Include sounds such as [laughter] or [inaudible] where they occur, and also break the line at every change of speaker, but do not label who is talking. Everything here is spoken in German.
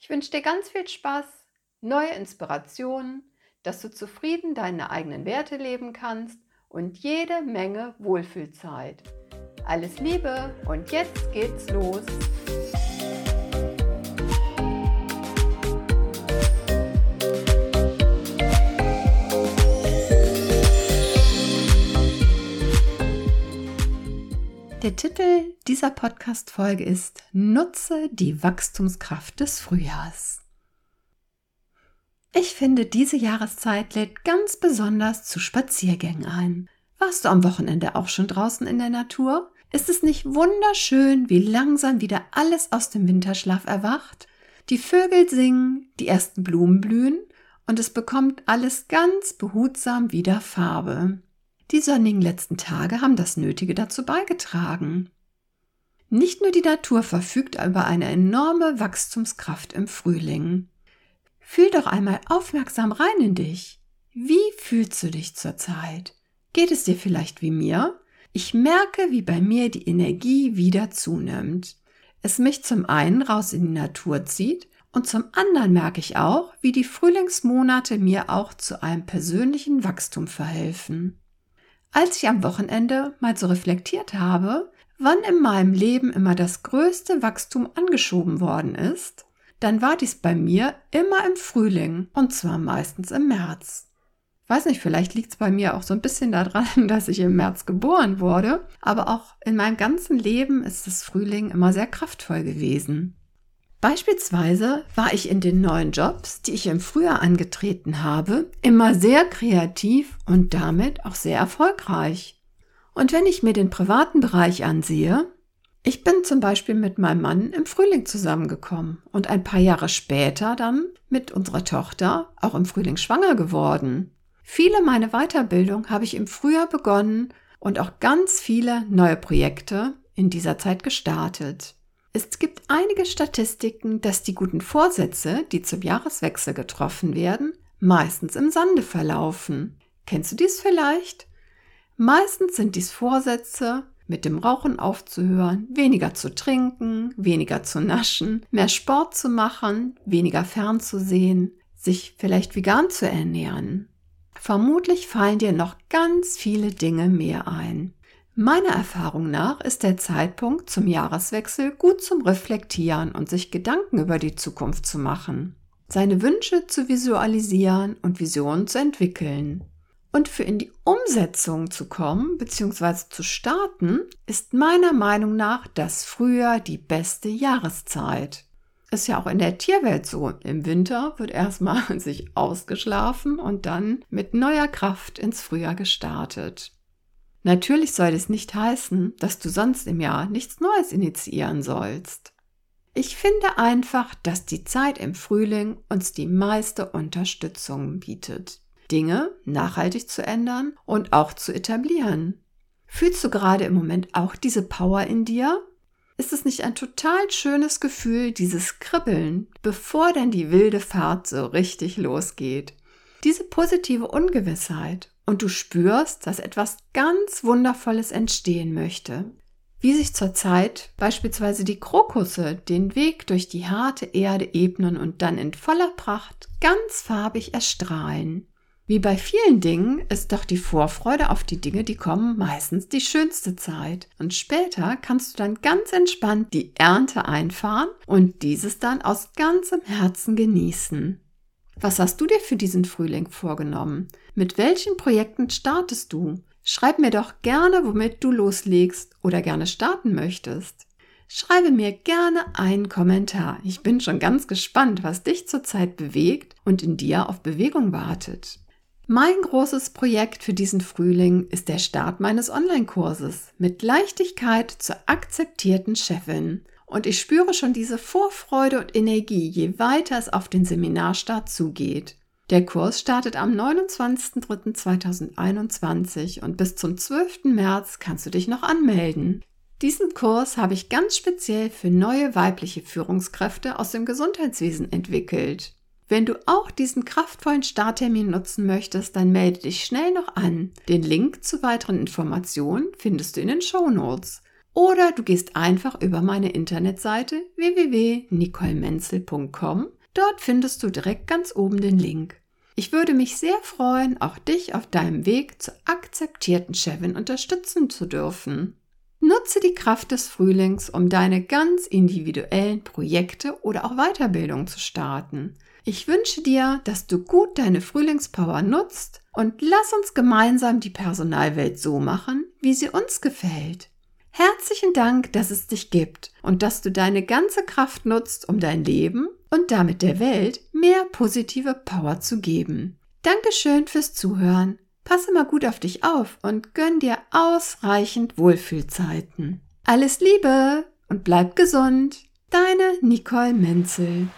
Ich wünsche dir ganz viel Spaß, neue Inspirationen, dass du zufrieden deine eigenen Werte leben kannst und jede Menge Wohlfühlzeit. Alles Liebe und jetzt geht's los. Der Titel dieser Podcast-Folge ist Nutze die Wachstumskraft des Frühjahrs. Ich finde, diese Jahreszeit lädt ganz besonders zu Spaziergängen ein. Warst du am Wochenende auch schon draußen in der Natur? Ist es nicht wunderschön, wie langsam wieder alles aus dem Winterschlaf erwacht? Die Vögel singen, die ersten Blumen blühen und es bekommt alles ganz behutsam wieder Farbe. Die sonnigen letzten Tage haben das Nötige dazu beigetragen. Nicht nur die Natur verfügt über eine enorme Wachstumskraft im Frühling. Fühl doch einmal aufmerksam rein in dich. Wie fühlst du dich zurzeit? Geht es dir vielleicht wie mir? Ich merke, wie bei mir die Energie wieder zunimmt. Es mich zum einen raus in die Natur zieht und zum anderen merke ich auch, wie die Frühlingsmonate mir auch zu einem persönlichen Wachstum verhelfen. Als ich am Wochenende mal so reflektiert habe, wann in meinem Leben immer das größte Wachstum angeschoben worden ist, dann war dies bei mir immer im Frühling und zwar meistens im März. Weiß nicht, vielleicht liegt es bei mir auch so ein bisschen daran, [laughs] dass ich im März geboren wurde, aber auch in meinem ganzen Leben ist das Frühling immer sehr kraftvoll gewesen. Beispielsweise war ich in den neuen Jobs, die ich im Frühjahr angetreten habe, immer sehr kreativ und damit auch sehr erfolgreich. Und wenn ich mir den privaten Bereich ansehe, ich bin zum Beispiel mit meinem Mann im Frühling zusammengekommen und ein paar Jahre später dann mit unserer Tochter auch im Frühling schwanger geworden. Viele meine Weiterbildung habe ich im Frühjahr begonnen und auch ganz viele neue Projekte in dieser Zeit gestartet. Es gibt einige Statistiken, dass die guten Vorsätze, die zum Jahreswechsel getroffen werden, meistens im Sande verlaufen. Kennst du dies vielleicht? Meistens sind dies Vorsätze, mit dem Rauchen aufzuhören, weniger zu trinken, weniger zu naschen, mehr Sport zu machen, weniger fernzusehen, sich vielleicht vegan zu ernähren. Vermutlich fallen dir noch ganz viele Dinge mehr ein. Meiner Erfahrung nach ist der Zeitpunkt zum Jahreswechsel gut zum Reflektieren und sich Gedanken über die Zukunft zu machen, seine Wünsche zu visualisieren und Visionen zu entwickeln. Und für in die Umsetzung zu kommen bzw. zu starten, ist meiner Meinung nach das Frühjahr die beste Jahreszeit. Ist ja auch in der Tierwelt so. Im Winter wird erstmal [laughs] sich ausgeschlafen und dann mit neuer Kraft ins Frühjahr gestartet. Natürlich soll es nicht heißen, dass du sonst im Jahr nichts Neues initiieren sollst. Ich finde einfach, dass die Zeit im Frühling uns die meiste Unterstützung bietet, Dinge nachhaltig zu ändern und auch zu etablieren. Fühlst du gerade im Moment auch diese Power in dir? Ist es nicht ein total schönes Gefühl, dieses Kribbeln, bevor denn die wilde Fahrt so richtig losgeht? Diese positive Ungewissheit und du spürst, dass etwas ganz Wundervolles entstehen möchte. Wie sich zurzeit beispielsweise die Krokusse den Weg durch die harte Erde ebnen und dann in voller Pracht ganz farbig erstrahlen. Wie bei vielen Dingen ist doch die Vorfreude auf die Dinge, die kommen, meistens die schönste Zeit. Und später kannst du dann ganz entspannt die Ernte einfahren und dieses dann aus ganzem Herzen genießen. Was hast du dir für diesen Frühling vorgenommen? Mit welchen Projekten startest du? Schreib mir doch gerne, womit du loslegst oder gerne starten möchtest. Schreibe mir gerne einen Kommentar. Ich bin schon ganz gespannt, was dich zurzeit bewegt und in dir auf Bewegung wartet. Mein großes Projekt für diesen Frühling ist der Start meines Online-Kurses mit Leichtigkeit zur akzeptierten Chefin und ich spüre schon diese Vorfreude und Energie, je weiter es auf den Seminarstart zugeht. Der Kurs startet am 29.03.2021 und bis zum 12. März kannst du dich noch anmelden. Diesen Kurs habe ich ganz speziell für neue weibliche Führungskräfte aus dem Gesundheitswesen entwickelt. Wenn du auch diesen kraftvollen Starttermin nutzen möchtest, dann melde dich schnell noch an. Den Link zu weiteren Informationen findest du in den Show Notes. Oder du gehst einfach über meine Internetseite www.nicolemenzel.com. Dort findest du direkt ganz oben den Link. Ich würde mich sehr freuen, auch dich auf deinem Weg zur akzeptierten Chefin unterstützen zu dürfen. Nutze die Kraft des Frühlings, um deine ganz individuellen Projekte oder auch Weiterbildung zu starten. Ich wünsche dir, dass du gut deine Frühlingspower nutzt und lass uns gemeinsam die Personalwelt so machen, wie sie uns gefällt. Herzlichen Dank, dass es dich gibt und dass du deine ganze Kraft nutzt, um dein Leben und damit der Welt mehr positive Power zu geben. Dankeschön fürs Zuhören. Passe mal gut auf dich auf und gönn dir ausreichend Wohlfühlzeiten. Alles Liebe und bleib gesund. Deine Nicole Menzel.